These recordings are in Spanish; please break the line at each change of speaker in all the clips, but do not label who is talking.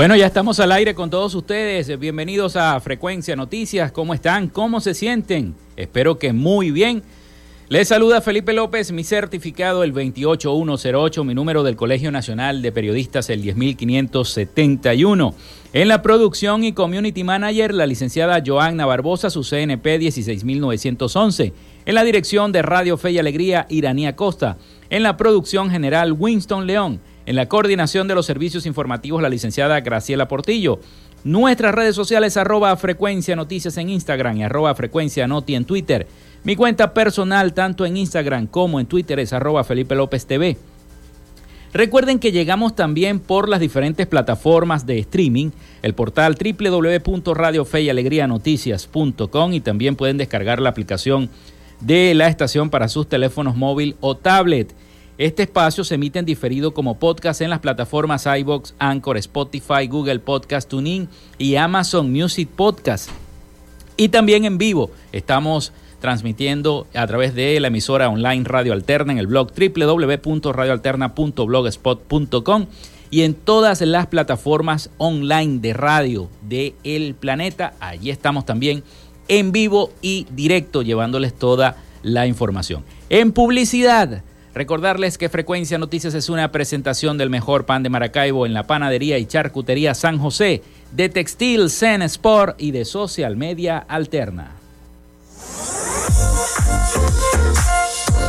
Bueno, ya estamos al aire con todos ustedes. Bienvenidos a Frecuencia Noticias. ¿Cómo están? ¿Cómo se sienten? Espero que muy bien. Les saluda Felipe López, mi certificado el 28108, mi número del Colegio Nacional de Periodistas el 10571. En la producción y community manager, la licenciada Joanna Barbosa, su CNP 16911. En la dirección de Radio Fe y Alegría, Iranía Costa. En la producción general, Winston León. En la coordinación de los servicios informativos, la licenciada Graciela Portillo. Nuestras redes sociales, arroba frecuencia noticias en Instagram y arroba frecuencia noti en Twitter. Mi cuenta personal, tanto en Instagram como en Twitter, es arroba Felipe López TV. Recuerden que llegamos también por las diferentes plataformas de streaming, el portal www.radiofeyalegrianoticias.com y también pueden descargar la aplicación de la estación para sus teléfonos móvil o tablet. Este espacio se emite en diferido como podcast en las plataformas iBox, Anchor, Spotify, Google Podcast, TuneIn y Amazon Music Podcast. Y también en vivo estamos transmitiendo a través de la emisora online Radio Alterna en el blog www.radioalterna.blogspot.com y en todas las plataformas online de radio del el planeta. Allí estamos también en vivo y directo llevándoles toda la información. En publicidad, Recordarles que Frecuencia Noticias es una presentación del mejor pan de Maracaibo en la panadería y charcutería San José, de Textil Zen Sport y de Social Media Alterna.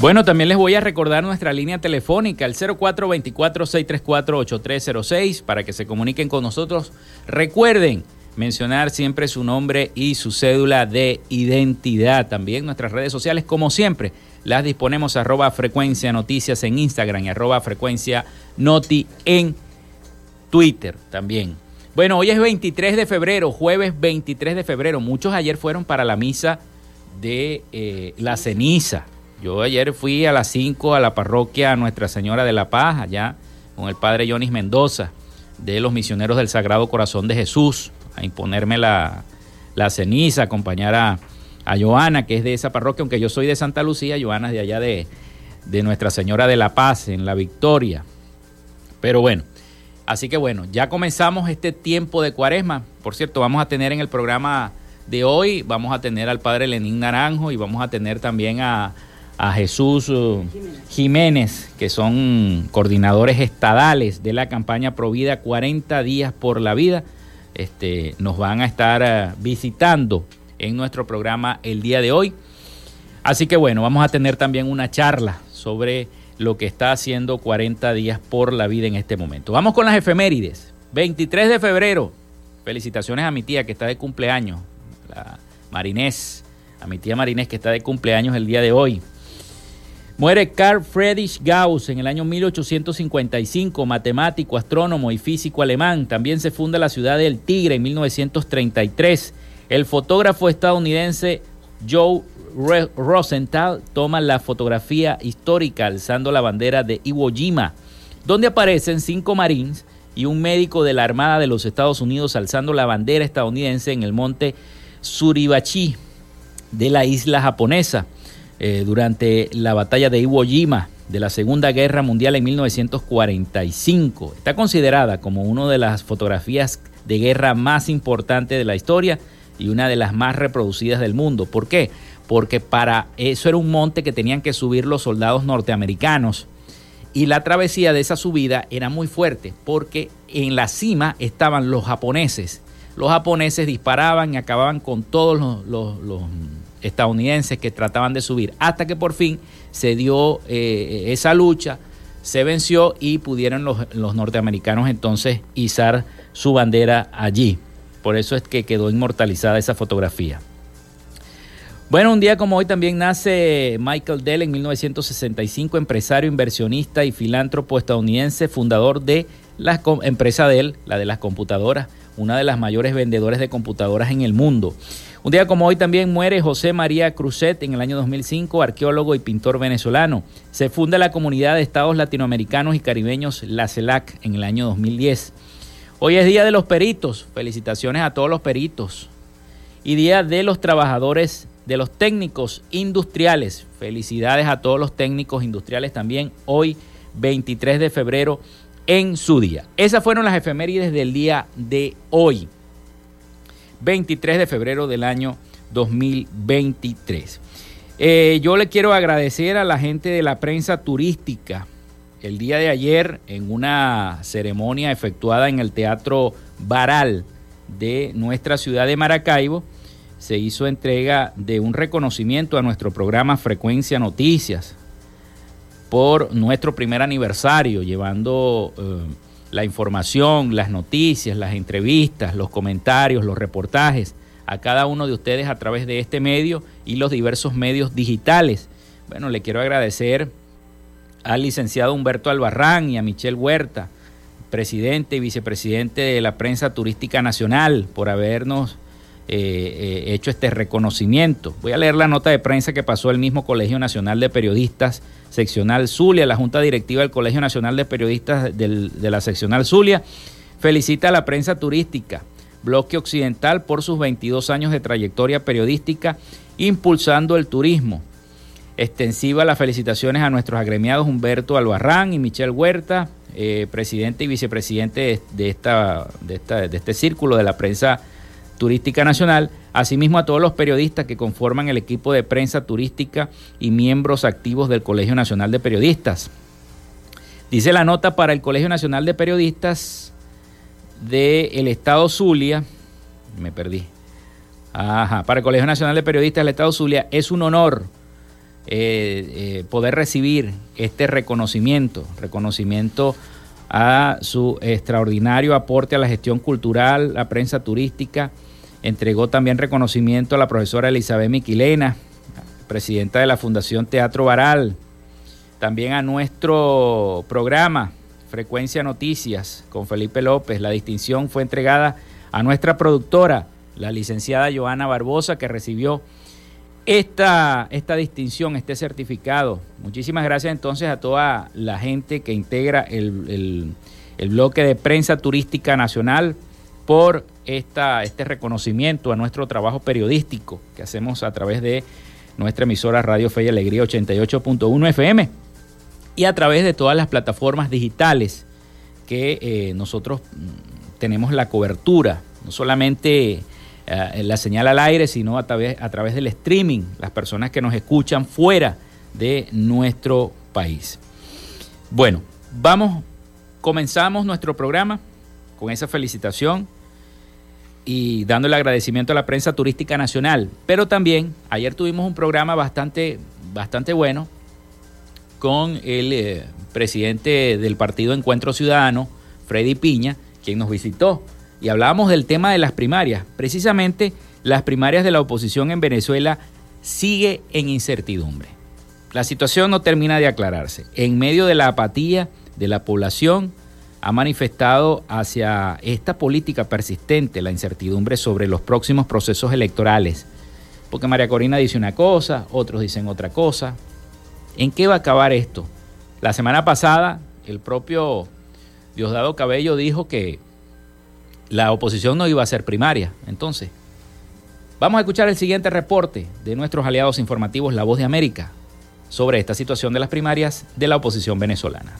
Bueno, también les voy a recordar nuestra línea telefónica, el 0424-634-8306, para que se comuniquen con nosotros. Recuerden mencionar siempre su nombre y su cédula de identidad. También nuestras redes sociales, como siempre, las disponemos arroba frecuencia noticias en Instagram y arroba frecuencia noti en Twitter también. Bueno, hoy es 23 de febrero, jueves 23 de febrero. Muchos ayer fueron para la misa de eh, la ceniza. Yo ayer fui a las 5 a la parroquia Nuestra Señora de la Paz, allá con el padre Jonis Mendoza, de los misioneros del Sagrado Corazón de Jesús, a imponerme la, ceniza, acompañar a, a Joana, que es de esa parroquia, aunque yo soy de Santa Lucía, Joana es de allá de, de Nuestra Señora de la Paz, en la Victoria. Pero bueno, así que bueno, ya comenzamos este tiempo de cuaresma. Por cierto, vamos a tener en el programa de hoy, vamos a tener al padre Lenín Naranjo y vamos a tener también a, a Jesús uh, Jiménez, que son coordinadores estadales de la campaña Provida 40 días por la vida. Este, nos van a estar uh, visitando en nuestro programa el día de hoy. Así que bueno, vamos a tener también una charla sobre lo que está haciendo 40 días por la vida en este momento. Vamos con las efemérides. 23 de febrero. Felicitaciones a mi tía que está de cumpleaños, la Marinés, a mi tía Marinés que está de cumpleaños el día de hoy. Muere Carl Friedrich Gauss en el año 1855, matemático, astrónomo y físico alemán. También se funda la ciudad del Tigre en 1933. El fotógrafo estadounidense Joe Rosenthal toma la fotografía histórica alzando la bandera de Iwo Jima, donde aparecen cinco marines y un médico de la Armada de los Estados Unidos alzando la bandera estadounidense en el monte Suribachi de la isla japonesa eh, durante la batalla de Iwo Jima de la Segunda Guerra Mundial en 1945. Está considerada como una de las fotografías de guerra más importantes de la historia y una de las más reproducidas del mundo. ¿Por qué? Porque para eso era un monte que tenían que subir los soldados norteamericanos y la travesía de esa subida era muy fuerte porque en la cima estaban los japoneses. Los japoneses disparaban y acababan con todos los, estadounidenses que trataban de subir hasta que por fin se dio eh, esa lucha, se venció y pudieron los, los norteamericanos entonces izar su bandera allí. Por eso es que quedó inmortalizada esa fotografía. Bueno, un día como hoy también nace Michael Dell en 1965, empresario, inversionista y filántropo estadounidense, fundador de la empresa Dell, la de las computadoras, una de las mayores vendedores de computadoras en el mundo. Un día como hoy también muere José María Cruzet en el año 2005, arqueólogo y pintor venezolano. Se funda la Comunidad de Estados Latinoamericanos y Caribeños, la CELAC, en el año 2010. Hoy es Día de los Peritos. Felicitaciones a todos los peritos. Y Día de los Trabajadores, de los Técnicos Industriales. Felicidades a todos los técnicos industriales también. Hoy, 23 de febrero, en su día. Esas fueron las efemérides del día de hoy. 23 de febrero del año 2023. Eh, yo le quiero agradecer a la gente de la prensa turística el día de ayer en una ceremonia efectuada en el Teatro Baral de nuestra ciudad de Maracaibo, se hizo entrega de un reconocimiento a nuestro programa Frecuencia Noticias por nuestro primer aniversario, llevando eh, la información, las noticias, las entrevistas, los comentarios, los reportajes a cada uno de ustedes a través de este medio y los diversos medios digitales. Bueno, le quiero agradecer al licenciado Humberto Albarrán y a Michelle Huerta, presidente y vicepresidente de la prensa turística nacional, por habernos eh, eh, hecho este reconocimiento. Voy a leer la nota de prensa que pasó el mismo Colegio Nacional de Periodistas, seccional Zulia, la Junta Directiva del Colegio Nacional de Periodistas de la seccional Zulia. Felicita a la prensa turística, bloque occidental, por sus 22 años de trayectoria periodística, impulsando el turismo extensiva las felicitaciones a nuestros agremiados Humberto Albarrán y Michelle Huerta, eh, presidente y vicepresidente de, esta, de, de este círculo de la prensa nacional, asimismo a todos los periodistas que conforman el equipo de prensa turística y miembros activos del Colegio Nacional de Periodistas. Dice la nota para el Colegio Nacional de Periodistas del Estado Zulia, me perdí. Ajá, para el Colegio Nacional de Periodistas del Estado Zulia es un honor eh, poder recibir este reconocimiento, reconocimiento a su extraordinario aporte a la gestión cultural, la prensa turística. Entregó también reconocimiento a la profesora Elizabeth Miquilena, presidenta de la Fundación Teatro Baral. También a nuestro programa Frecuencia Noticias con Felipe López. La distinción fue entregada a nuestra productora, la licenciada Joana Barbosa, que recibió esta, esta distinción, este certificado. Muchísimas gracias entonces a toda la gente que integra el, bloque de prensa turística nacional por este reconocimiento a nuestro trabajo periodístico que hacemos a través de nuestra emisora Radio Fe y Alegría 88.1 FM y a través de todas las plataformas digitales que eh, nosotros mm, tenemos la cobertura, no solamente eh, la señal al aire, sino a través, a través del streaming, las personas que nos escuchan fuera de nuestro país. Bueno, vamos, comenzamos nuestro programa con esa felicitación y dando el agradecimiento a la prensa turística nacional, pero también ayer tuvimos un programa bastante, bastante bueno con el eh, presidente del partido Encuentro Ciudadano, Freddy Piña, quien nos visitó y hablábamos del tema de las primarias. Precisamente las primarias de la oposición en Venezuela sigue en incertidumbre. La situación no termina de aclararse. En medio de la apatía de la población ha manifestado hacia esta política persistente la incertidumbre sobre los próximos procesos electorales. Porque María Corina dice una cosa, otros dicen otra cosa. ¿En qué va a acabar esto? La semana pasada el propio Diosdado Cabello dijo que la oposición no iba a ser primaria. Entonces, vamos a escuchar el siguiente reporte de nuestros aliados informativos La Voz de América sobre esta situación de las primarias de la oposición venezolana.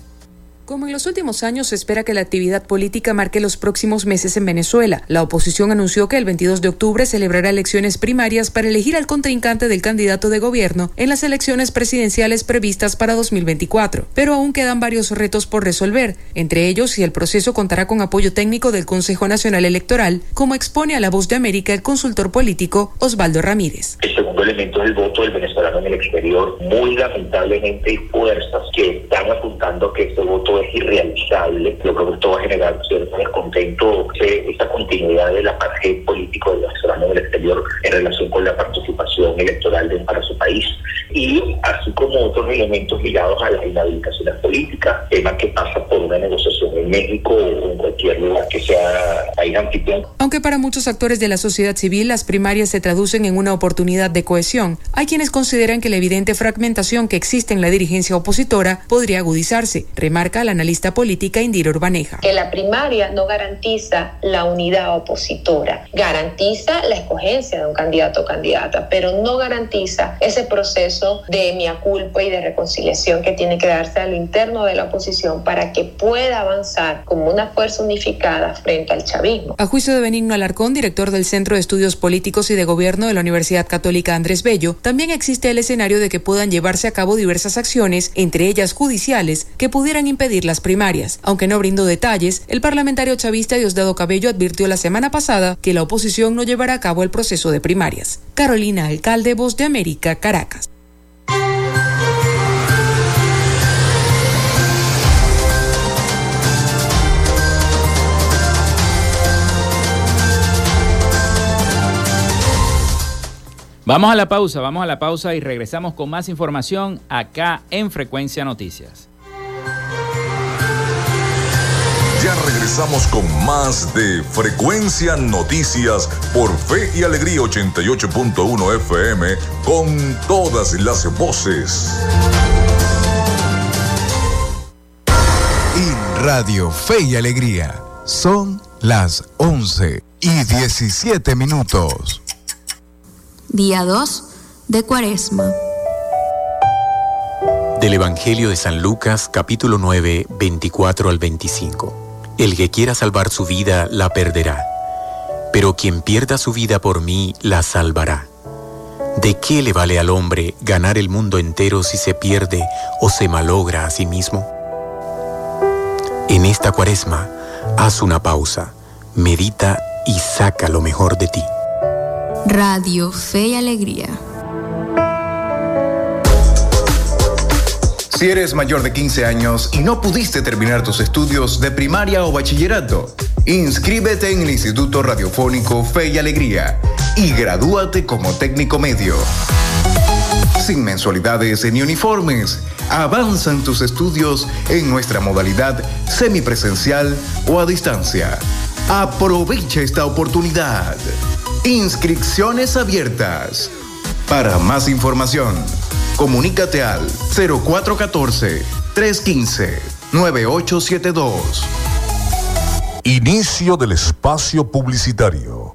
Como en los últimos años, se espera que la actividad política marque los próximos meses en Venezuela. La oposición anunció que el 22 de octubre celebrará elecciones primarias para elegir al contrincante del candidato de gobierno en las elecciones presidenciales previstas para 2024. Pero aún quedan varios retos por resolver, entre ellos si el proceso contará con apoyo técnico del Consejo Nacional Electoral, como expone a la voz de América el consultor político Osvaldo Ramírez.
El segundo elemento es el voto del venezolano en el exterior. Muy lamentablemente hay fuerzas que están apuntando que este voto es irrealizable, lo que esto va a generar cierto descontento, esa continuidad del apartheid político del venezolano en el exterior en relación con la participación electoral de, para su país. Y así como otros elementos ligados a las inhabilitaciones políticas, tema que pasa por una negociación en México o en cualquier lugar que sea país anfitrión.
Aunque para muchos actores de la sociedad civil las primarias se traducen en una oportunidad de cohesión, hay quienes consideran que la evidente fragmentación que existe en la dirigencia opositora podría agudizarse, remarca la analista política Indira Urbaneja.
Que la primaria no garantiza la unidad opositora, garantiza la escogencia de un candidato o candidata, pero no garantiza ese proceso de mia culpa y de reconciliación que tiene que darse a lo interno de la oposición para que pueda avanzar como una fuerza unificada frente al chavismo.
A juicio de Benigno Alarcón, director del Centro de Estudios Políticos y de Gobierno de la Universidad Católica Andrés Bello, también existe el escenario de que puedan llevarse a cabo diversas acciones, entre ellas judiciales, que pudieran impedir las primarias. Aunque no brindó detalles, el parlamentario chavista Diosdado Cabello advirtió la semana pasada que la oposición no llevará a cabo el proceso de primarias. Carolina Alcalde, Voz de América, Caracas.
Vamos a la pausa, vamos a la pausa y regresamos con más información acá en Frecuencia Noticias.
Ya regresamos con más de Frecuencia Noticias por Fe y Alegría 88.1 FM con todas las voces.
En Radio Fe y Alegría son las 11 y 17 minutos.
Día 2 de Cuaresma.
Del Evangelio de San Lucas, capítulo 9, 24 al 25. El que quiera salvar su vida la perderá, pero quien pierda su vida por mí la salvará. ¿De qué le vale al hombre ganar el mundo entero si se pierde o se malogra a sí mismo? En esta cuaresma, haz una pausa, medita y saca lo mejor de ti.
Radio Fe y Alegría
Si eres mayor de 15 años y no pudiste terminar tus estudios de primaria o bachillerato, inscríbete en el Instituto Radiofónico Fe y Alegría y gradúate como técnico medio. Sin mensualidades ni uniformes, avanzan tus estudios en nuestra modalidad semipresencial o a distancia. Aprovecha esta oportunidad. Inscripciones abiertas. Para más información, comunícate al 0414-315-9872.
Inicio del espacio publicitario.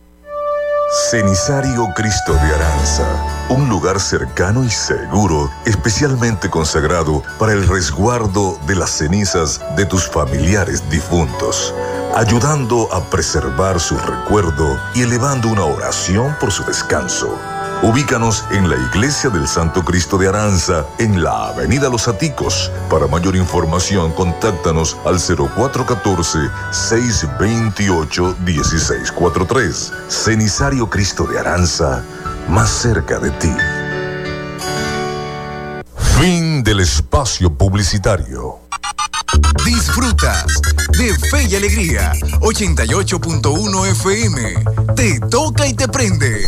Cenisario Cristo de Aranza, un lugar cercano y seguro, especialmente consagrado para el resguardo de las cenizas de tus familiares difuntos, ayudando a preservar su recuerdo y elevando una oración por su descanso. Ubícanos en la Iglesia del Santo Cristo de Aranza, en la Avenida Los Aticos. Para mayor información, contáctanos al 0414-628-1643. Cenisario Cristo de Aranza, más cerca de ti. Fin del espacio publicitario.
Disfrutas de Fe y Alegría 88.1 FM. Te toca y te prende.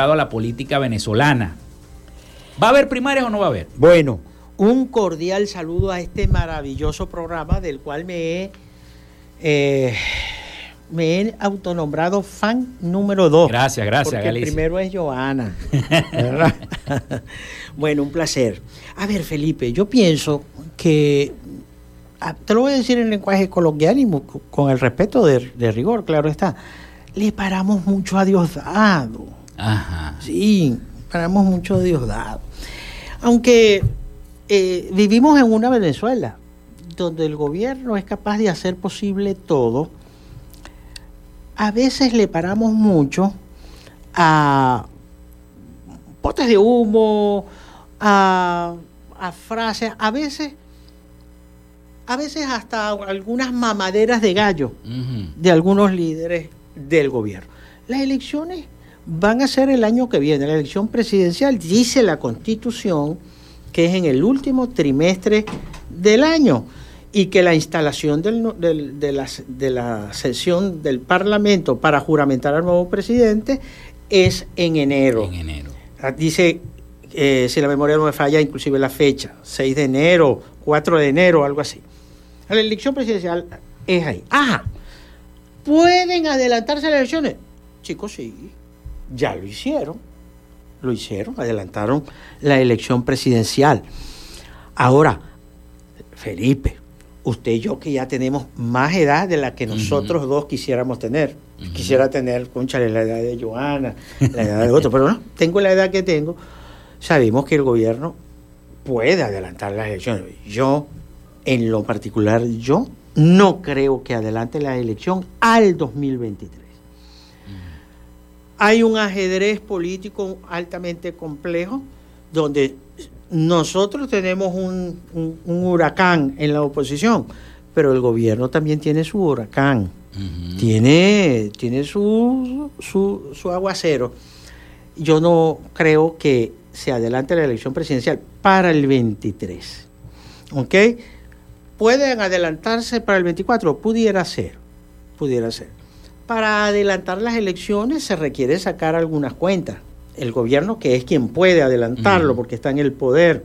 A la política venezolana. ¿Va a haber primarias o no va a haber?
Bueno, un cordial saludo a este maravilloso programa del cual me he, eh, me he autonombrado fan número dos.
Gracias, gracias,
porque El primero es Joana. bueno, un placer. A ver, Felipe, yo pienso que ah, te lo voy a decir en lenguaje coloquial y con el respeto de, de rigor, claro está. Le paramos mucho a Diosdado Ajá. Sí, paramos mucho Diosdado. Aunque eh, vivimos en una Venezuela donde el gobierno es capaz de hacer posible todo, a veces le paramos mucho a potes de humo, a, frases, a veces, a veces hasta algunas mamaderas de gallo de algunos líderes del gobierno. Las elecciones van a ser el año que viene. La elección presidencial dice la constitución que es en el último trimestre del año y que la instalación de, la, sesión del Parlamento para juramentar al nuevo presidente es en enero.
En enero.
Ah, dice, eh, si la memoria no me falla, inclusive la fecha, 6 de enero, 4 de enero, algo así. La elección presidencial es ahí. Ajá. ¿Pueden adelantarse las elecciones? Chicos, sí ya lo hicieron, lo hicieron, adelantaron la elección presidencial. Ahora, Felipe, usted y yo que ya tenemos más edad de la que nosotros dos quisiéramos tener. Quisiera tener, conchale, la edad de Joana, la edad de otro, pero no, tengo la edad que tengo. Sabemos que el gobierno puede adelantar las elecciones. Yo, en lo particular, yo no creo que adelante la elección al 2023 hay un ajedrez político altamente complejo donde nosotros tenemos un, huracán en la oposición, pero el gobierno también tiene su huracán, tiene, tiene su, su, aguacero. Yo no creo que se adelante la elección presidencial para el 23. ¿Ok? ¿Pueden adelantarse para el 24? Pudiera ser pudiera ser. Para adelantar las elecciones se requiere sacar algunas cuentas. El gobierno, que es quien puede adelantarlo, porque está en el poder,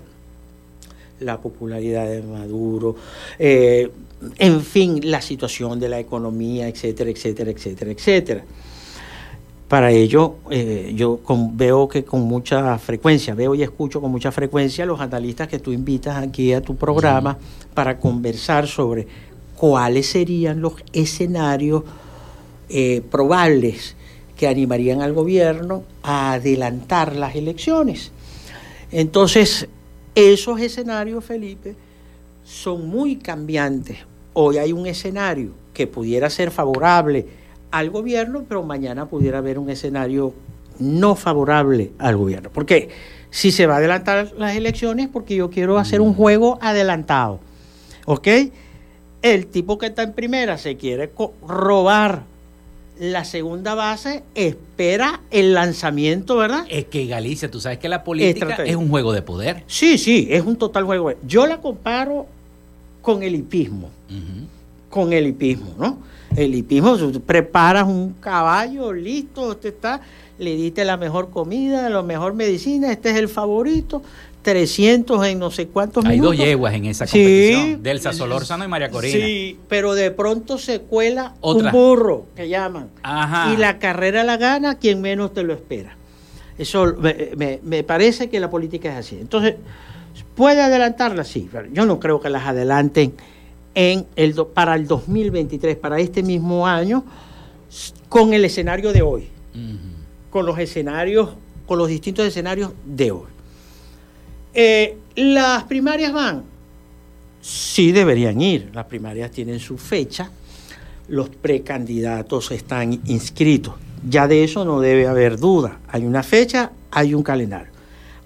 la popularidad de Maduro, eh, en fin, la situación de la economía, etcétera, etcétera, etcétera, etcétera. Para ello, eh, yo veo que con mucha frecuencia, veo y escucho con mucha frecuencia a los analistas que tú invitas aquí a tu programa para conversar sobre cuáles serían los escenarios eh, probables que animarían al gobierno a adelantar las elecciones. Entonces, esos escenarios, Felipe, son muy cambiantes. Hoy hay un escenario que pudiera ser favorable al gobierno, pero mañana pudiera haber un escenario no favorable al gobierno. Porque si se va a adelantar las elecciones, porque yo quiero hacer un mm. juego adelantado. ¿Ok? El tipo que está en primera se quiere robar la segunda base espera el lanzamiento, ¿verdad?
Es que Galicia, tú sabes que la política es, un juego de poder.
Sí, sí, es un total juego. Yo la comparo con el hipismo. Con el hipismo, ¿no? El hipismo, tú preparas un caballo, listo, usted está, le diste la mejor comida, la mejor medicina, este es el favorito, 300 en no sé cuántos
Hay dos yeguas en esa competición, del Solórzano y María Corina. Sí,
pero de pronto se cuela un burro, que llaman. Y la carrera la gana quien menos te lo espera. Eso me, parece que la política es así. Entonces, ¿puede adelantarla? Sí, yo no creo que las adelanten en el, para el 2023, para este mismo año, con el escenario de hoy. Con los escenarios, con los distintos escenarios de hoy. Eh, ¿Las primarias van? Sí deberían ir. Las primarias tienen su fecha. Los precandidatos están inscritos. Ya de eso no debe haber duda. Hay una fecha, hay un calendario.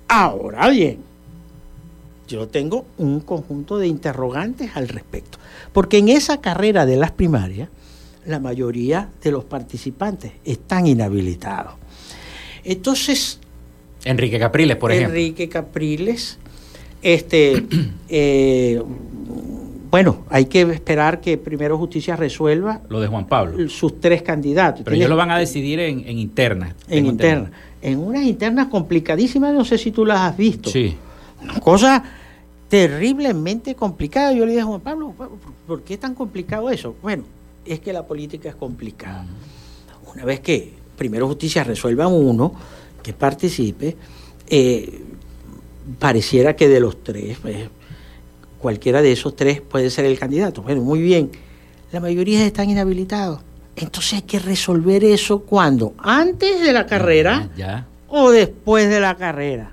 Ahora bien, yo tengo un conjunto de interrogantes al respecto. Porque en esa carrera de las primarias, la mayoría de los participantes están inhabilitados. Entonces,
Enrique Capriles, por ejemplo.
Enrique Capriles. Este, eh, bueno, hay que esperar que primero Justicia resuelva.
Lo de Juan Pablo.
Sus tres candidatos.
Pero ellos lo van a decidir en, en internas.
En internas. En unas internas complicadísimas, no sé si tú las has visto. Sí. Una cosa terriblemente complicada. Yo le dije a Juan Pablo, ¿por qué tan complicado eso? Bueno, es que la política es complicada. Una vez que primero Justicia resuelva uno, que participe, eh, pareciera que de los tres, pues, cualquiera de esos tres puede ser el candidato. Bueno, muy bien, la mayoría están inhabilitados. Entonces hay que resolver eso cuando, antes de la carrera o después de la carrera.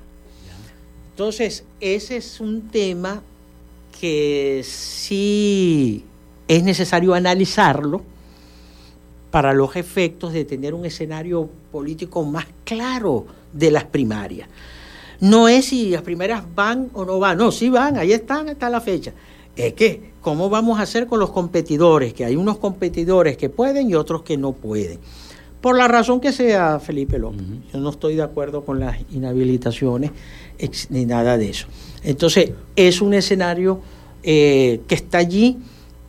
Entonces, ese es un tema que sí es necesario analizarlo para los efectos de tener un escenario político más claro de las primarias. No es si las primeras van o no van, no, sí van, ahí están, está la fecha. Es que, ¿cómo vamos a hacer con los competidores? Que hay unos competidores que pueden y otros que no pueden. Por la razón que sea, Felipe López. Yo no estoy de acuerdo con las inhabilitaciones ni nada de eso. Entonces, es un escenario eh, que está allí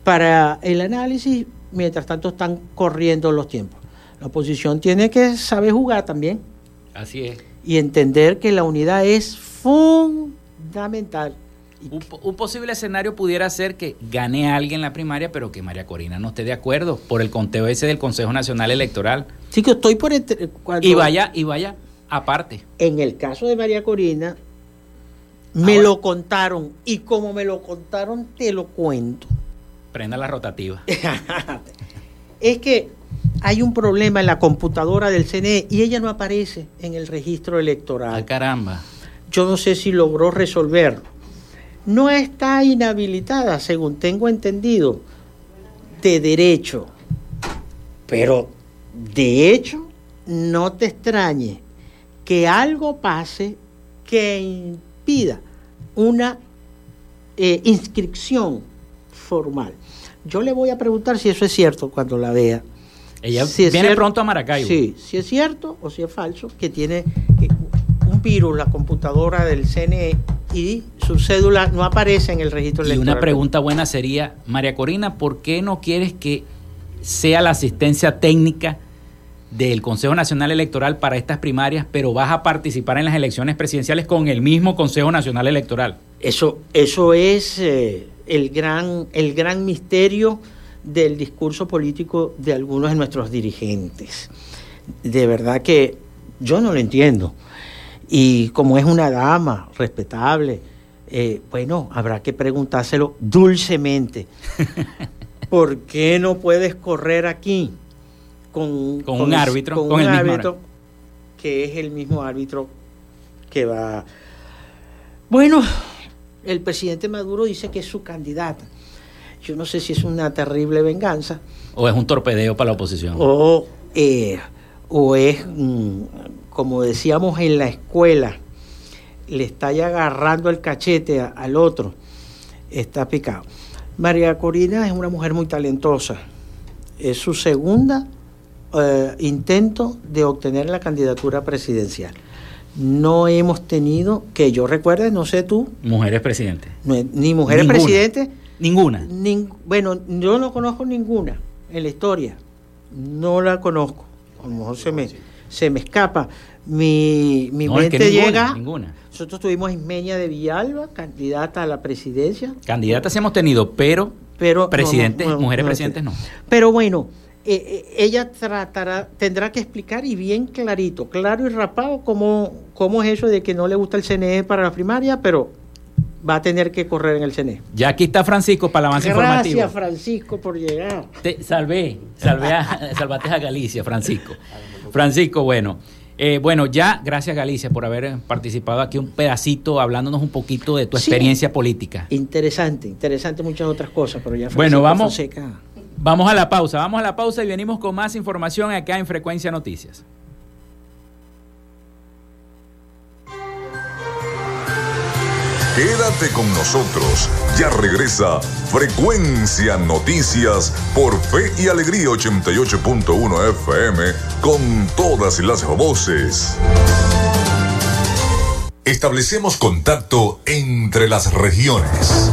para el análisis mientras tanto están corriendo los tiempos. La oposición tiene que saber jugar también.
Así es.
Y entender que la unidad es fundamental.
Un, posible escenario pudiera ser que gane alguien la primaria, pero que María Corina no esté de acuerdo por el conteo ese del Consejo Nacional Electoral.
Sí, que estoy por...
y vaya, y vaya aparte.
En el caso de María Corina, me lo contaron. Y como me lo contaron, te lo cuento.
Prenda la rotativa.
es que hay un problema en la computadora del CNE y ella no aparece en el registro electoral.
Ah, caramba.
Yo no sé si logró resolverlo. No está inhabilitada, según tengo entendido, de derecho. Pero de hecho, no te extrañe que algo pase que impida una eh, inscripción formal. Yo le voy a preguntar si eso es cierto cuando la vea.
Ella viene pronto a Maracaibo.
Sí, si es cierto o si es falso, que tiene un virus la computadora del CNE y su cédula no aparece en el registro electoral.
Y una pregunta buena sería, María Corina, ¿por qué no quieres que sea la asistencia técnica del Consejo Nacional Electoral para estas primarias, pero vas a participar en las elecciones presidenciales con el mismo Consejo Nacional Electoral.
Eso, eso es eh, el, gran, el gran misterio del discurso político de algunos de nuestros dirigentes. De verdad que yo no lo entiendo. Y como es una dama respetable, eh, bueno, habrá que preguntárselo dulcemente. ¿Por qué no puedes correr aquí con,
un árbitro?
Con, un árbitro que es el mismo árbitro que va... Bueno, el presidente Maduro dice que es su candidata. Yo no sé si es una terrible venganza.
O es un torpedeo para la oposición.
O, eh, o es, mm, como decíamos en la escuela, le está ya agarrando el cachete al otro. Está picado. María Corina es una mujer muy talentosa. Es su segunda eh, intento de obtener la candidatura presidencial. No hemos tenido, que yo recuerde, no sé tú.
Mujeres presidentes.
ni mujeres presidentes
Ninguna.
bueno, yo no conozco ninguna en la historia. No la conozco. A lo mejor se me, se me escapa. Mi, mi mente llega. Ninguna. Nosotros tuvimos Ismeña de Villalba, candidata a la presidencia.
Candidatas hemos tenido, pero, pero presidentes, mujeres presidentes no.
Pero bueno, eh, eh, ella tratará, tendrá que explicar y bien clarito, claro y rapado, cómo, cómo es eso de que no le gusta el CNE para la primaria, pero va a tener que correr en el CNE.
Ya aquí está Francisco para el avance informativo.
Gracias, Francisco, por llegar.
Te salvé, salvé a, salvaste a Galicia, Francisco. Francisco, bueno. Eh, bueno, ya gracias Galicia por haber participado aquí un pedacito, hablándonos un poquito de tu experiencia política.
Interesante, interesante muchas otras cosas, pero ya
Francisco Bueno, vamos, vamos a la pausa, vamos a la pausa y venimos con más información acá en Frecuencia Noticias.
Quédate con nosotros. Ya regresa Frecuencia Noticias por Fe y Alegría 88.1 FM con todas las voces. Establecemos contacto entre las regiones.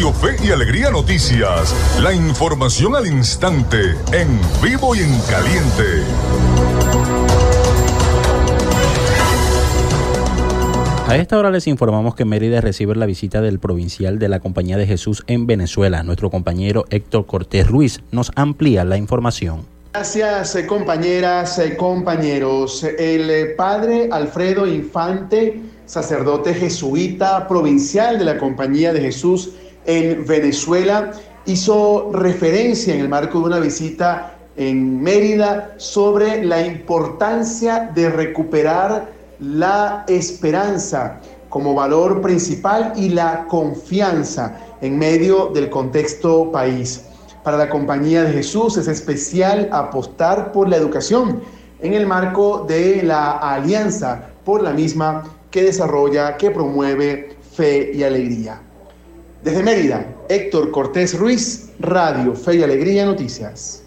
Radio Fe y Alegría Noticias. La información al instante, en vivo y en caliente.
A esta hora les informamos que Mérida recibe la visita del provincial de la Compañía de Jesús en Venezuela. Nuestro compañero Héctor Cortés Ruiz nos amplía la información.
Gracias eh, compañeras, y eh, compañeros. El eh, padre Alfredo Infante, sacerdote jesuita provincial de la Compañía de Jesús en Venezuela, hizo referencia en el marco de una visita en Mérida sobre la importancia de recuperar la esperanza como valor principal y la confianza en medio del contexto país. Para la Compañía de Jesús es especial apostar por la educación en el marco de la alianza por la misma que desarrolla, que promueve fe y alegría. Desde Mérida, Héctor Cortés Ruiz, Radio Fe y Alegría Noticias.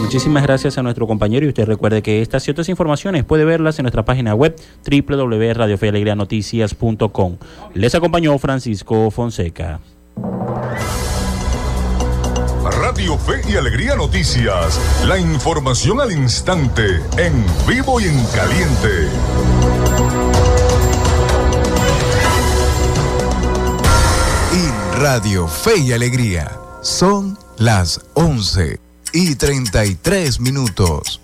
Muchísimas gracias a nuestro compañero y usted recuerde que estas ciertas informaciones puede verlas en nuestra página web www.radiofealegrianoticias.com. Les acompañó Francisco Fonseca.
Radio Fe y Alegría Noticias, la información al instante, en vivo y en caliente.
Radio Fe y Alegría son las 11 y 33 minutos.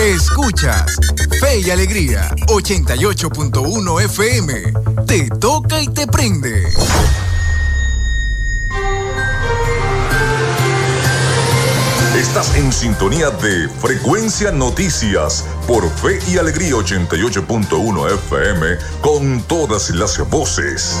Escuchas Fe y Alegría 88.1 FM. Te toca y te prende.
Estás en sintonía de Frecuencia Noticias por Fe y Alegría 88.1 FM con todas las voces.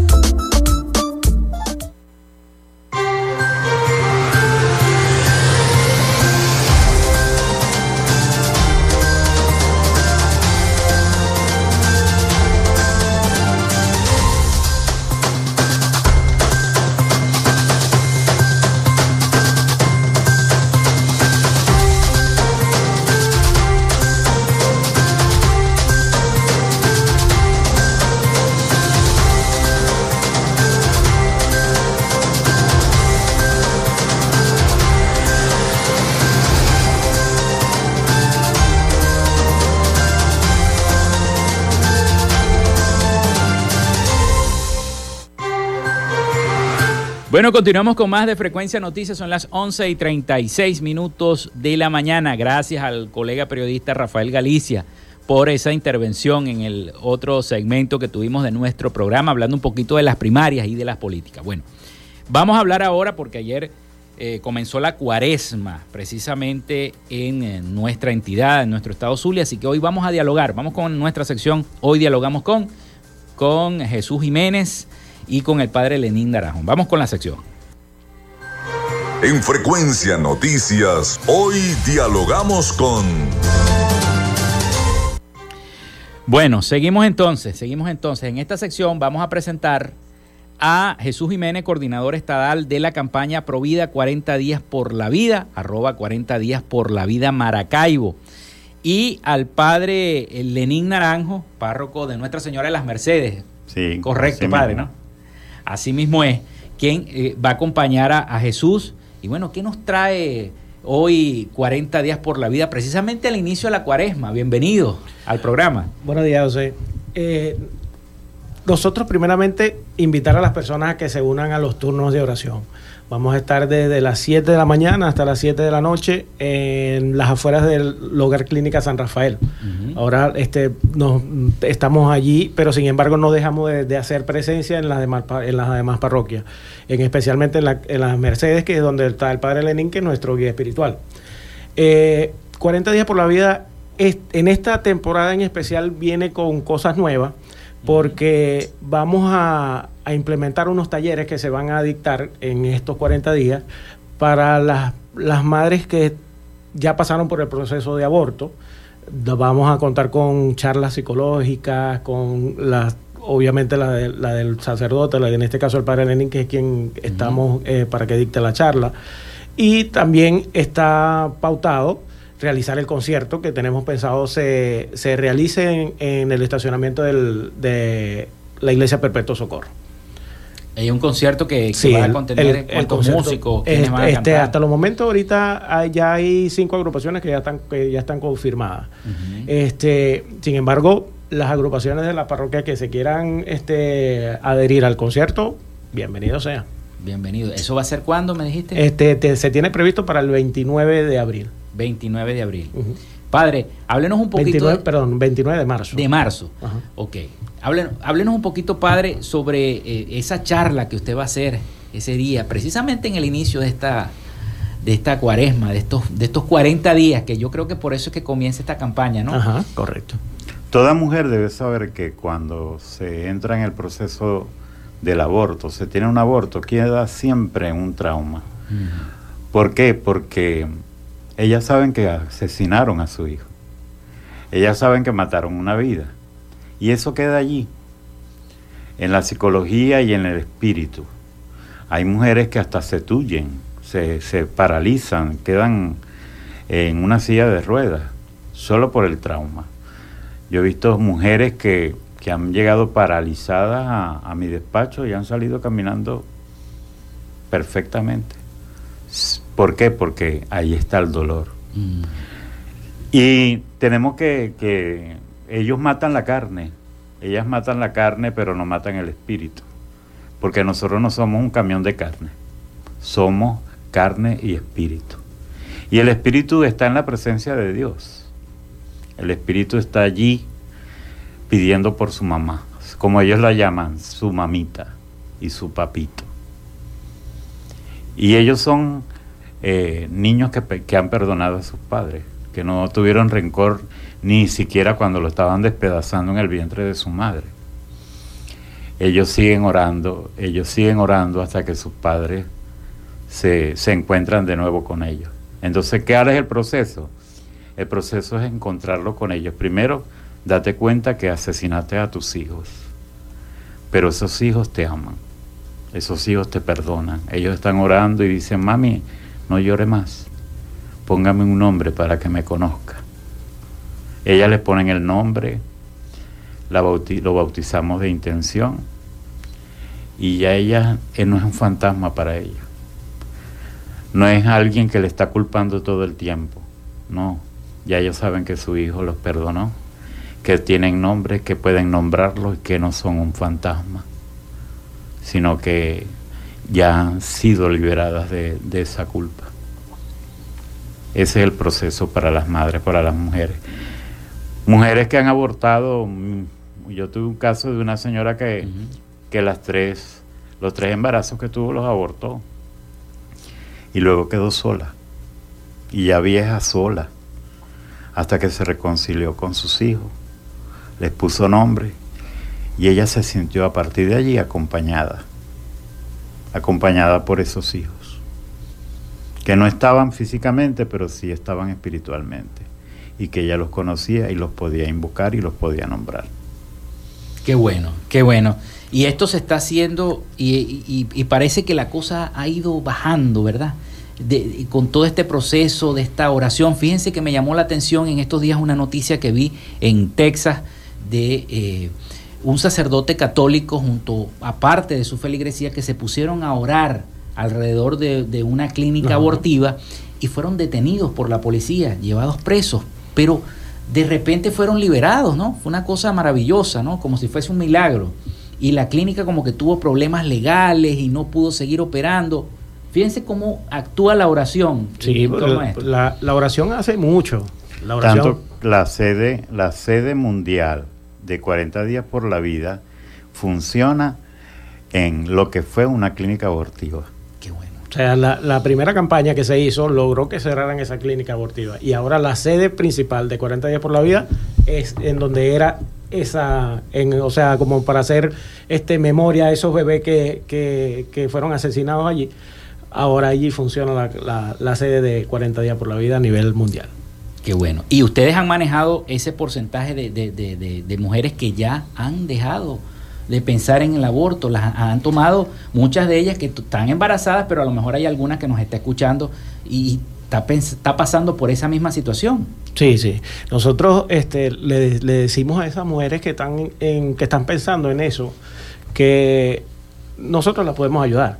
Bueno, continuamos con más de Frecuencia Noticias. Son las 11 y 36 minutos de la mañana. Gracias al colega periodista Rafael Galicia por esa intervención en el otro segmento que tuvimos de nuestro programa, hablando un poquito de las primarias y de las políticas. Bueno, vamos a hablar ahora porque ayer eh, comenzó la cuaresma precisamente en, en, nuestra entidad, en nuestro estado Zulia, así que hoy vamos a dialogar. Vamos con nuestra sección. Hoy dialogamos con, con Jesús Jiménez y con el padre Lenín Naranjo. Vamos con la sección.
En Frecuencia Noticias, hoy dialogamos con...
Bueno, seguimos entonces, seguimos entonces. En esta sección vamos a presentar a Jesús Jiménez, coordinador estadal de la campaña Provida 40 días por la vida, arroba 40 días por la vida Maracaibo. Y al padre Lenín Naranjo, párroco de Nuestra Señora de las Mercedes.
Sí,
correcto, padre, ¿no? Así mismo es, quien eh, va a acompañar a, Jesús. Y bueno, ¿qué nos trae hoy 40 días por la vida? Precisamente al inicio de la cuaresma. Bienvenido al programa.
Buenos días, José. Eh, nosotros primeramente invitar a las personas a que se unan a los turnos de oración. Vamos a estar desde las 7 de la mañana hasta las 7 de la noche en las afueras del Hogar Clínica San Rafael. Uh -huh. Ahora este, nos, estamos allí, pero sin embargo no dejamos de, de hacer presencia en las demás, en las demás parroquias, en, especialmente en, la, en, las Mercedes, que es donde está el Padre Lenín, que es nuestro guía espiritual. Eh, 40 días por la vida, en esta temporada en especial viene con cosas nuevas porque vamos a, a, implementar unos talleres que se van a dictar en estos 40 días para las, las madres que ya pasaron por el proceso de aborto. Vamos a contar con charlas psicológicas, con las obviamente la, de, la del sacerdote, la de, en este caso el padre Lenin, que es quien estamos eh, para que dicte la charla. Y también está pautado realizar el concierto que tenemos pensado se, se realice en, en el estacionamiento del, de la Iglesia Perpetuo Socorro.
Hay un concierto que, que sí, va a contener el, cuántos
el
músicos
este, van a este, hasta los momentos ahorita hay, ya hay cinco agrupaciones que ya están que ya están confirmadas. Uh -huh. Este, sin embargo, las agrupaciones de la parroquia que se quieran este, adherir al concierto, bienvenido sea.
Bienvenido. ¿Eso va a ser cuándo, me dijiste?
Este, se tiene previsto para el 29 de abril.
29 de abril. Padre, háblenos un poquito.
perdón, 29 de marzo.
De marzo. Ok. Háblenos, un poquito, padre, sobre eh, esa charla que usted va a hacer ese día, precisamente en el inicio de esta, de esta cuaresma, de estos, de estos 40 días, que yo creo que por eso es que comienza esta campaña, ¿no?
Ajá, correcto.
Toda mujer debe saber que cuando se entra en el proceso del aborto, se tiene un aborto, queda siempre un trauma. ¿Por qué? Porque ellas saben que asesinaron a su hijo. Ellas saben que mataron una vida. Y eso queda allí, en la psicología y en el espíritu. Hay mujeres que hasta se tuyen, se, se paralizan, quedan en una silla de ruedas, solo por el trauma. Yo he visto mujeres que, han llegado paralizadas a, mi despacho y han salido caminando perfectamente. ¿Por qué? Porque ahí está el dolor. Mm. Y tenemos que, que, ellos matan la carne, ellas matan la carne, pero no matan el espíritu. Porque nosotros no somos un camión de carne, somos carne y espíritu. Y el espíritu está en la presencia de Dios. El espíritu está allí pidiendo por su mamá, como ellos la llaman, su mamita y su papito. Y ellos son eh, niños que, han perdonado a sus padres, que no tuvieron rencor ni siquiera cuando lo estaban despedazando en el vientre de su madre. Ellos siguen orando, ellos siguen orando hasta que sus padres se, se encuentran de nuevo con ellos. Entonces, ¿qué es el proceso? El proceso es encontrarlo con ellos. Primero, date cuenta que asesinaste a tus hijos, pero esos hijos te aman, esos hijos te perdonan. Ellos están orando y dicen, mami, no llore más, póngame un nombre para que me conozca. Ellas le ponen el nombre, lo bautizamos de intención y ya ella él no es un fantasma para ella. No es alguien que le está culpando todo el tiempo. No, ya ellos saben que su hijo los perdonó, que tienen nombre, que pueden nombrarlos y que no son un fantasma, sino que ya han sido liberadas de, de esa culpa. Ese es el proceso para las madres, para las mujeres. Mujeres que han abortado, mm, yo tuve un caso de una señora que, que las tres, los tres embarazos que tuvo los abortó. Y luego quedó sola. Y ya vieja sola. Hasta que se reconcilió con sus hijos, les puso nombre. Y ella se sintió a partir de allí acompañada, acompañada por esos hijos, que no estaban físicamente, pero sí estaban espiritualmente y que ella los conocía y los podía invocar y los podía nombrar.
Qué bueno, qué bueno. Y esto se está haciendo y, parece que la cosa ha ido bajando, ¿verdad? Con todo este proceso de esta oración. Fíjense que me llamó la atención en estos días una noticia que vi en Texas de eh, un sacerdote católico junto, aparte de su feligresía, que se pusieron a orar alrededor de, una clínica abortiva y fueron detenidos por la policía, llevados presos pero de repente fueron liberados, ¿no? Fue una cosa maravillosa, ¿no? Como si fuese un milagro. Y la clínica como que tuvo problemas legales y no pudo seguir operando. Fíjense cómo actúa la oración.
Sí, la, la, oración hace mucho. La oración...
Tanto la sede, la sede mundial de 40 días por la vida funciona en lo que fue una clínica abortiva.
O sea, la, primera campaña que se hizo logró que cerraran esa clínica abortiva. Y ahora la sede principal de 40 días por la vida es en donde era esa, en, o sea, como para hacer este memoria a esos bebés que, que, fueron asesinados allí. Ahora allí funciona la, la, sede de 40 días por la vida a nivel mundial.
Qué bueno. ¿Y ustedes han manejado ese porcentaje de, de, de, de mujeres que ya han dejado de pensar en el aborto. Las han tomado muchas de ellas que están embarazadas, pero a lo mejor hay alguna que nos está escuchando y está, está pasando por esa misma situación.
Sí, sí. Nosotros este, le, decimos a esas mujeres que están, en, que están pensando en eso que nosotros las podemos ayudar.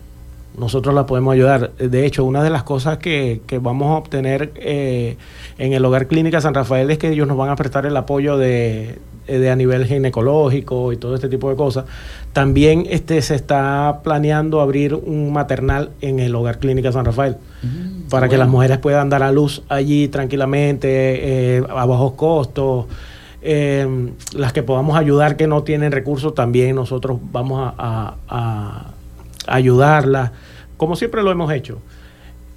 Nosotros las podemos ayudar. De hecho, una de las cosas que, que vamos a obtener eh, en el Hogar Clínica San Rafael es que ellos nos van a prestar el apoyo de eh, de a nivel ginecológico y todo este tipo de cosas. También este, se está planeando abrir un maternal en el Hogar Clínica San Rafael
Mm,
para que las mujeres puedan dar a luz allí tranquilamente, eh, a bajos costos. Eh, las que podamos ayudar que no tienen recursos, también nosotros vamos a, a- a ayudarlas, como siempre lo hemos hecho.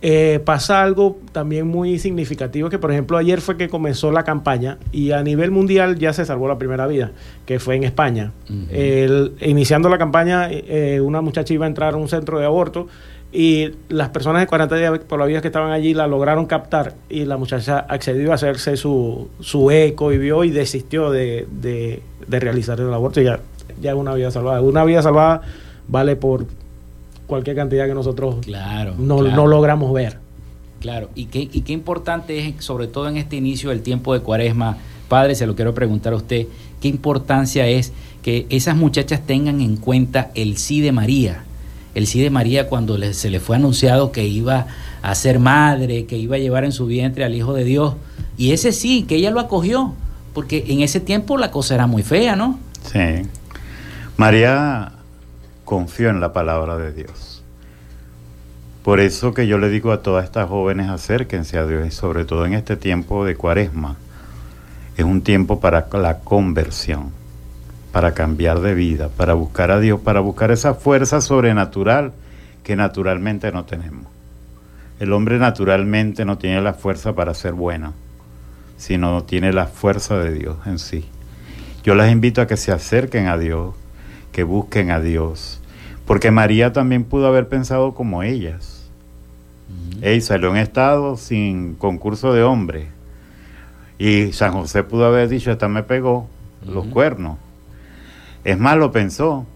Eh, pasa algo también muy significativo que, por ejemplo, ayer fue que comenzó la campaña y a nivel mundial ya se salvó la primera vida, que fue en España. El- iniciando la campaña, eh, una muchacha iba a entrar a un centro de aborto y las personas de 40 días por la vida que estaban allí la lograron captar y la muchacha accedió a hacerse su, su eco y vio y desistió de, de- de realizar el aborto y ya, ya es una vida salvada. Una vida salvada vale por cualquier cantidad que nosotros
Claro,
no,
claro.
no logramos ver.
Claro, y qué, y qué importante es, sobre todo en este inicio del tiempo de cuaresma, padre, se lo quiero preguntar a usted, qué importancia es que esas muchachas tengan en cuenta el sí de María, el sí de María cuando le- se le fue anunciado que iba a ser madre, que iba a llevar en su vientre al Hijo de Dios, y ese sí, que ella lo acogió, porque en ese tiempo la cosa era muy fea, ¿no?
Sí. María confió en la palabra de Dios. Por eso que yo le digo a todas estas jóvenes acérquense a Dios y sobre todo en este tiempo de cuaresma. Es un tiempo para la conversión, para cambiar de vida, para buscar a Dios, para buscar esa fuerza sobrenatural que naturalmente no tenemos. El hombre naturalmente no tiene la fuerza para ser bueno, sino tiene la fuerza de Dios en sí. Yo las invito a que se acerquen a Dios, que busquen a Dios, porque María también pudo haber pensado como ellas. Ella salió en estado sin concurso de hombre. Y San José pudo haber dicho, esta me pegó los cuernos. Es más, lo pensó.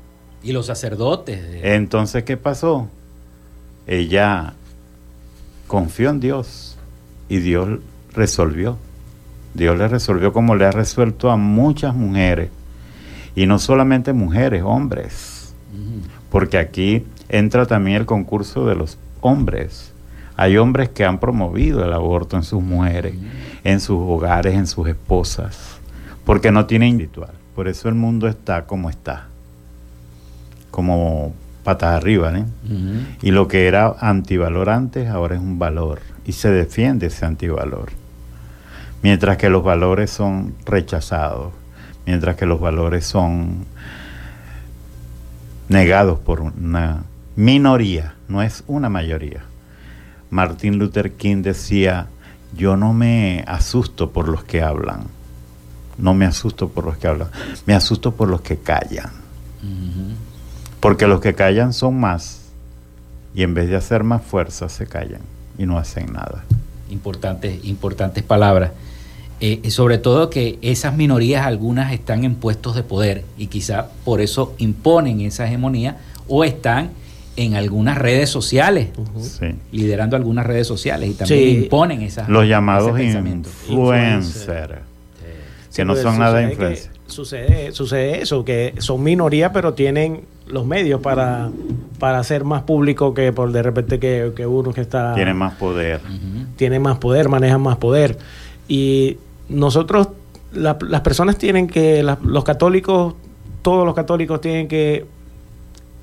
Y los sacerdotes. eh,
Entonces, ¿qué pasó? Ella confió en Dios y Dios resolvió. Dios le resolvió como le ha resuelto a muchas mujeres. Y no solamente mujeres, hombres. Porque aquí entra también el concurso de los hombres. Hay hombres que han promovido el aborto en sus mujeres, en sus hogares, en sus esposas, porque no tienen individual. Por eso el mundo está como está, como patas arriba, ¿eh? Y lo que era antivalor antes, ahora es un valor. Y se defiende ese antivalor. Mientras que los valores son rechazados, mientras que los valores son negados por una minoría, no es una mayoría. Martin Luther King decía, yo no me asusto por los que hablan, no me asusto por los que hablan, me asusto por los que callan. Porque los que callan son más y en vez de hacer más fuerza se callan y no hacen nada.
Importantes, importantes palabras. Eh, y sobre todo que esas minorías, algunas están en puestos de poder y quizá por eso imponen esa hegemonía o están en algunas redes sociales,
Sí.
liderando algunas redes sociales y también
Sí.
imponen esas
Los llamados influencers, que no son nada influencers.
Sucede, sucede eso, que son minoría, pero tienen los medios para, para hacer más público que por de repente que, que uno que está...
Tienen más poder.
tiene más poder, manejan más poder. Y nosotros, la- las personas tienen que, los católicos, todos los católicos tienen que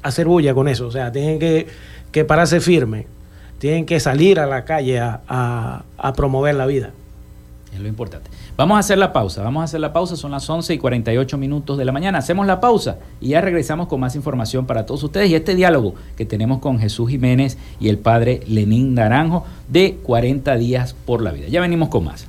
hacer bulla con eso, o sea, tienen que, que pararse firme, tienen que salir a la calle a, a- a promover la vida.
Es lo importante. Vamos a hacer la pausa, vamos a hacer la pausa, son las 11 y 48 minutos de la mañana. Hacemos la pausa y ya regresamos con más información para todos ustedes y este diálogo que tenemos con Jesús Jiménez y el padre Lenín Naranjo de 40 días por la vida. Ya venimos con más.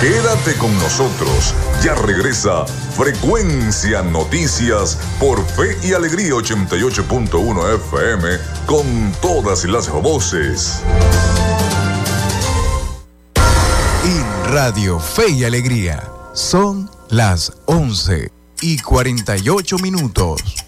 Quédate con nosotros. Ya regresa Frecuencia Noticias por Fe y Alegría 88.1 FM con todas las voces.
En Radio Fe y Alegría son las 11 y 48 minutos.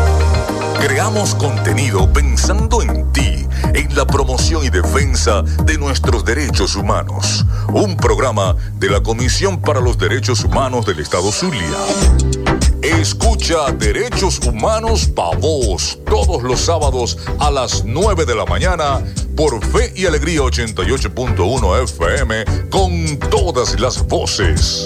Creamos contenido pensando en ti, en la promoción y defensa de nuestros derechos humanos. Un programa de la Comisión para los Derechos Humanos del Estado Zulia. Escucha Derechos Humanos Pa' Voz todos los sábados a las 9 de la mañana por Fe y Alegría 88.1 FM con todas las voces.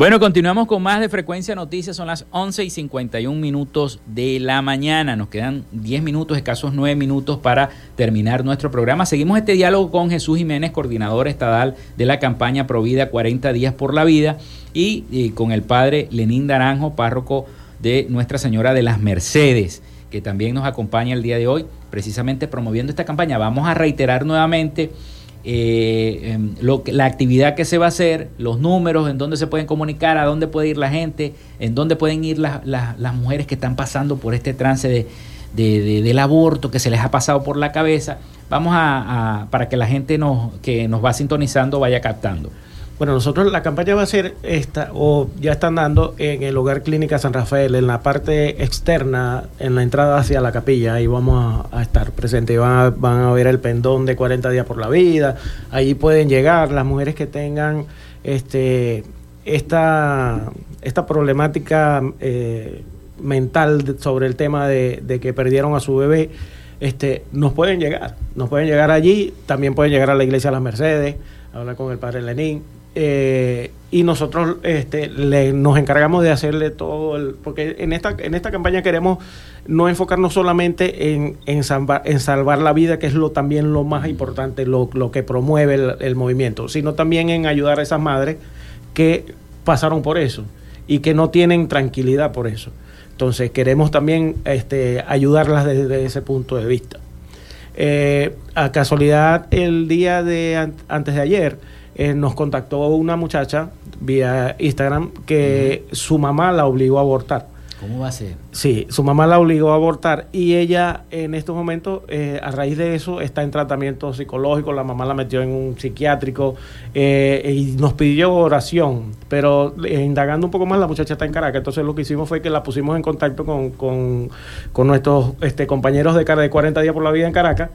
Bueno, continuamos con más de Frecuencia Noticias. Son las 11 y 51 minutos de la mañana. Nos quedan 10 minutos, escasos 9 minutos para terminar nuestro programa. Seguimos este diálogo con Jesús Jiménez, coordinador estadal de la campaña Provida 40 días por la vida, y, y con el padre Lenín Daranjo, párroco de Nuestra Señora de las Mercedes, que también nos acompaña el día de hoy, precisamente promoviendo esta campaña. Vamos a reiterar nuevamente eh, em, lo, la actividad que se va a hacer, los números, en dónde se pueden comunicar, a dónde puede ir la gente, en dónde pueden ir las, las- las mujeres que están pasando por este trance de, de- de- del aborto que se les ha pasado por la cabeza. Vamos a, a- para que la gente nos, que nos va sintonizando vaya captando.
Bueno, nosotros la campaña va a ser esta, o ya están dando en el Hogar Clínica San Rafael, en la parte externa, en la entrada hacia la capilla, ahí vamos a, estar presentes. Van a, van a ver el pendón de 40 días por la vida, ahí pueden llegar las mujeres que tengan este esta, esta problemática eh, mental sobre el tema de, de que perdieron a su bebé. Este, nos pueden llegar, nos pueden llegar allí, también pueden llegar a la iglesia de las Mercedes, hablar con el padre Lenín, eh, y nosotros este, le- nos encargamos de hacerle todo el, porque en esta, en esta campaña queremos no enfocarnos solamente en, en, salvar, en salvar la vida, que es lo también lo más importante, lo, lo que promueve el, el movimiento, sino también en ayudar a esas madres que pasaron por eso y que no tienen tranquilidad por eso. Entonces queremos también este, ayudarlas desde ese punto de vista. Eh, a casualidad, el día de an- antes de ayer eh, nos contactó una muchacha vía Instagram que su mamá la obligó a abortar.
¿Cómo va a ser?
Sí, su mamá la obligó a abortar y ella en estos momentos, eh, a raíz de eso, está en tratamiento psicológico, la mamá la metió en un psiquiátrico eh, y nos pidió oración, pero eh, indagando un poco más, la muchacha está en Caracas, entonces lo que hicimos fue que la pusimos en contacto con, con, con nuestros este, compañeros de, cara de 40 días por la vida en Caracas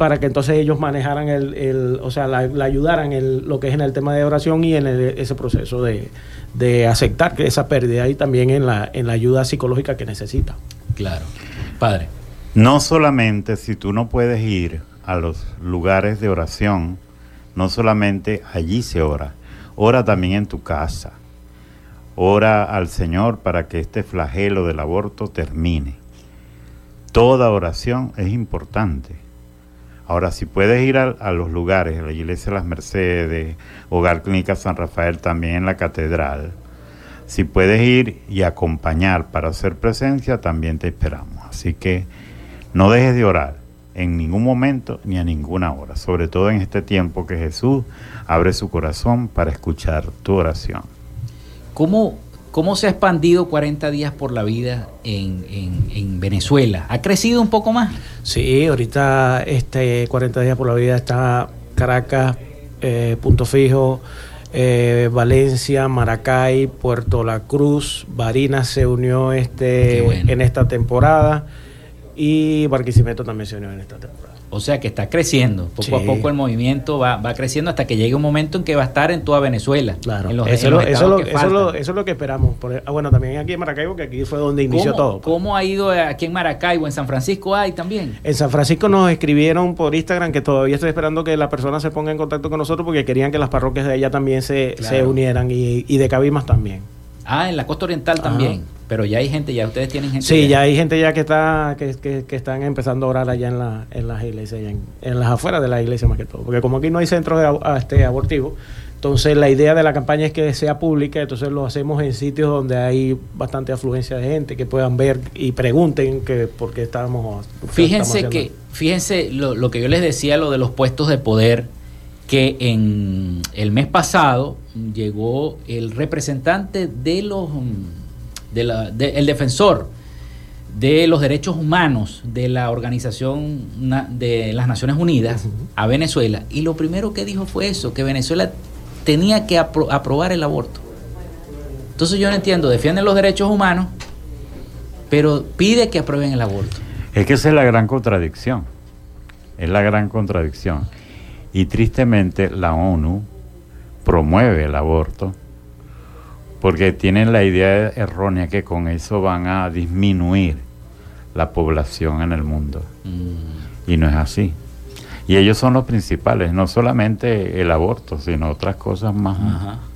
para que entonces ellos manejaran el, el o sea, la, la ayudaran en lo que es en el tema de oración y en el- ese proceso de, de aceptar que esa pérdida y también en la, en la ayuda psicológica que necesita.
Claro. Padre.
No solamente si tú no puedes ir a los lugares de oración, no solamente allí se ora, ora también en tu casa. ora al Señor para que este flagelo del aborto termine. Toda oración es importante. Ahora, si puedes ir a, los lugares, a la Iglesia de las Mercedes, Hogar Clínica San Rafael, también en la Catedral, si puedes ir y acompañar para hacer presencia, también te esperamos. Así que no dejes de orar en ningún momento ni a ninguna hora, sobre todo en este tiempo que Jesús abre su corazón para escuchar tu oración.
¿Cómo, cómo se ha expandido 40 días por la vida en, en- en Venezuela? ¿Ha crecido un poco más?
Sí, ahorita este 40 días por la vida está Caracas, eh, Punto Fijo, eh, Valencia, Maracay, Puerto La Cruz, Barinas se unió este en esta temporada y Barquisimeto también se unió en esta temporada.
O sea que está creciendo. Poco a poco el movimiento va, va creciendo hasta que llegue un momento en que va a estar en toda Venezuela. Claro. En los,
eso,
en
lo-
los
eso
estados
lo-
que
eso lo-
faltan.
eso es lo que esperamos. Por- ah, bueno, también aquí en Maracaibo, que aquí fue donde inició
¿Cómo,
todo.
¿Cómo ha ido aquí en Maracaibo? ¿En San Francisco hay también?
En San Francisco nos escribieron por Instagram que todavía estoy esperando que la persona se ponga en contacto con nosotros porque querían que las parroquias de allá también se,
Claro.
se unieran y, y de Cabimas también.
Ah, en la costa oriental también. Pero ya hay gente, ya ustedes tienen gente.
Sí, ya hay gente ya que está que, que- que están empezando a orar allá en, la, en las iglesias, en, en las afueras de la iglesia más que todo. Porque como aquí no hay centros de ab- a- este, abortivos, entonces la idea de la campaña es que sea pública, entonces lo hacemos en sitios donde hay bastante afluencia de gente, que puedan ver y pregunten que por qué estamos...
Fíjense
estamos
que, fíjense lo, lo que yo les decía, lo de los puestos de poder, que en el mes pasado llegó el representante de los, mm, el defensor de los derechos humanos de la Organización de las Naciones Unidas a Venezuela y lo primero que dijo fue eso, que Venezuela tenía que apro- aprobar el aborto. Entonces yo no entiendo, defienden los derechos humanos, pero pide que aprueben el aborto.
Es que esa es la gran contradicción. Es la gran contradicción. Y tristemente la ONU promueve el aborto porque tienen la idea errónea que con eso van a disminuir la población en el mundo. Y no es así. Y ellos son los principales, no solamente el aborto, sino otras cosas más,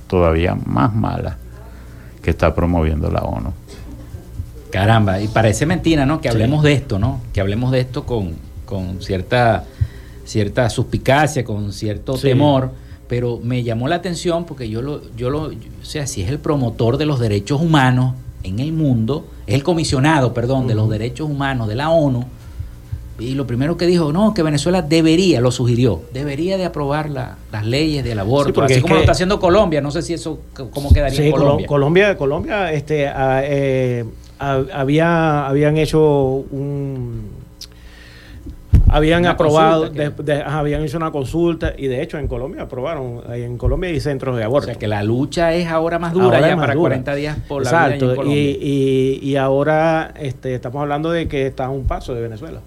todavía más malas que está promoviendo la ONU.
Caramba, y parece mentira, ¿no? Que hablemos de esto, ¿no? Que hablemos de esto con, con cierta, cierta suspicacia, con cierto
Sí.
temor, pero me llamó la atención porque yo lo, yo lo, o sea, si es el promotor de los derechos humanos en el mundo, es el comisionado, perdón, de los derechos humanos de la ONU, y lo primero que dijo, no, que Venezuela debería, lo sugirió, debería de aprobar la- las leyes del aborto,
Sí, porque
así
es
como lo está haciendo Colombia, no sé si eso, cómo quedaría
Sí,
en
Colo-
Colombia.
Colombia, Colombia, este, ah, eh, había, habían hecho un, habían
Una
aprobado, de- de- habían hecho una consulta y de hecho en Colombia aprobaron, en Colombia hay centros de aborto.
O sea que la lucha es ahora más dura
Ahora
ya
más
para
dura.
40 días por la vida en Colombia.
y, y, y ahora este, estamos hablando de que está a un paso de Venezuela.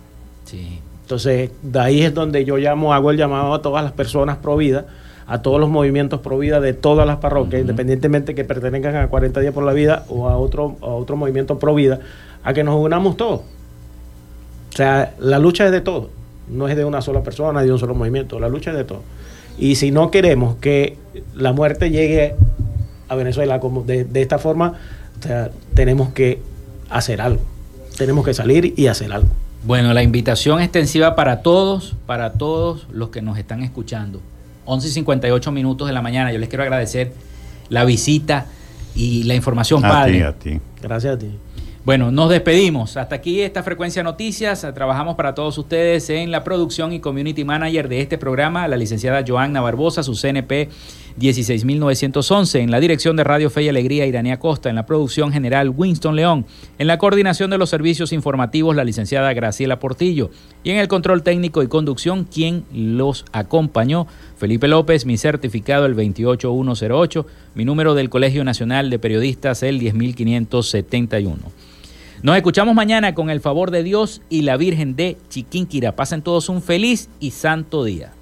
Sí.
Entonces, de ahí es donde yo llamo, hago el llamado a todas las personas pro vida, a todos los movimientos pro vida de todas las parroquias, independientemente que pertenezcan a 40 días por la vida o a otro, a otro movimiento pro vida, a que nos unamos todos. O sea, la lucha es de todos, no es de una sola persona, de un solo movimiento, la lucha es de todos. Y si no queremos que la muerte llegue a Venezuela como de, de esta forma, o sea, tenemos que hacer algo. Tenemos que salir y hacer algo.
Bueno, la invitación extensiva para todos, para todos los que nos están escuchando. 11 y 58 minutos de la mañana. Yo les quiero agradecer la visita y la información,
A
padre.
ti, a ti.
Gracias a ti.
Bueno, nos despedimos. Hasta aquí esta frecuencia noticias. Trabajamos para todos ustedes en la producción y community manager de este programa, la licenciada Joanna Barbosa, su CNP 16911, en la dirección de Radio Fe y Alegría, Iranía Costa, en la producción general Winston León, en la coordinación de los servicios informativos, la licenciada Graciela Portillo, y en el control técnico y conducción, quien los acompañó, Felipe López, mi certificado el 28108, mi número del Colegio Nacional de Periodistas el 10571. Nos escuchamos mañana con el favor de Dios y la Virgen de Chiquinquirá. Pasen todos un feliz y santo día.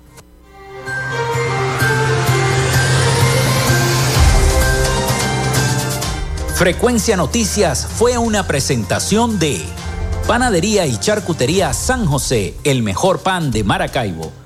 Frecuencia Noticias fue una presentación de Panadería y Charcutería San José, el mejor pan de Maracaibo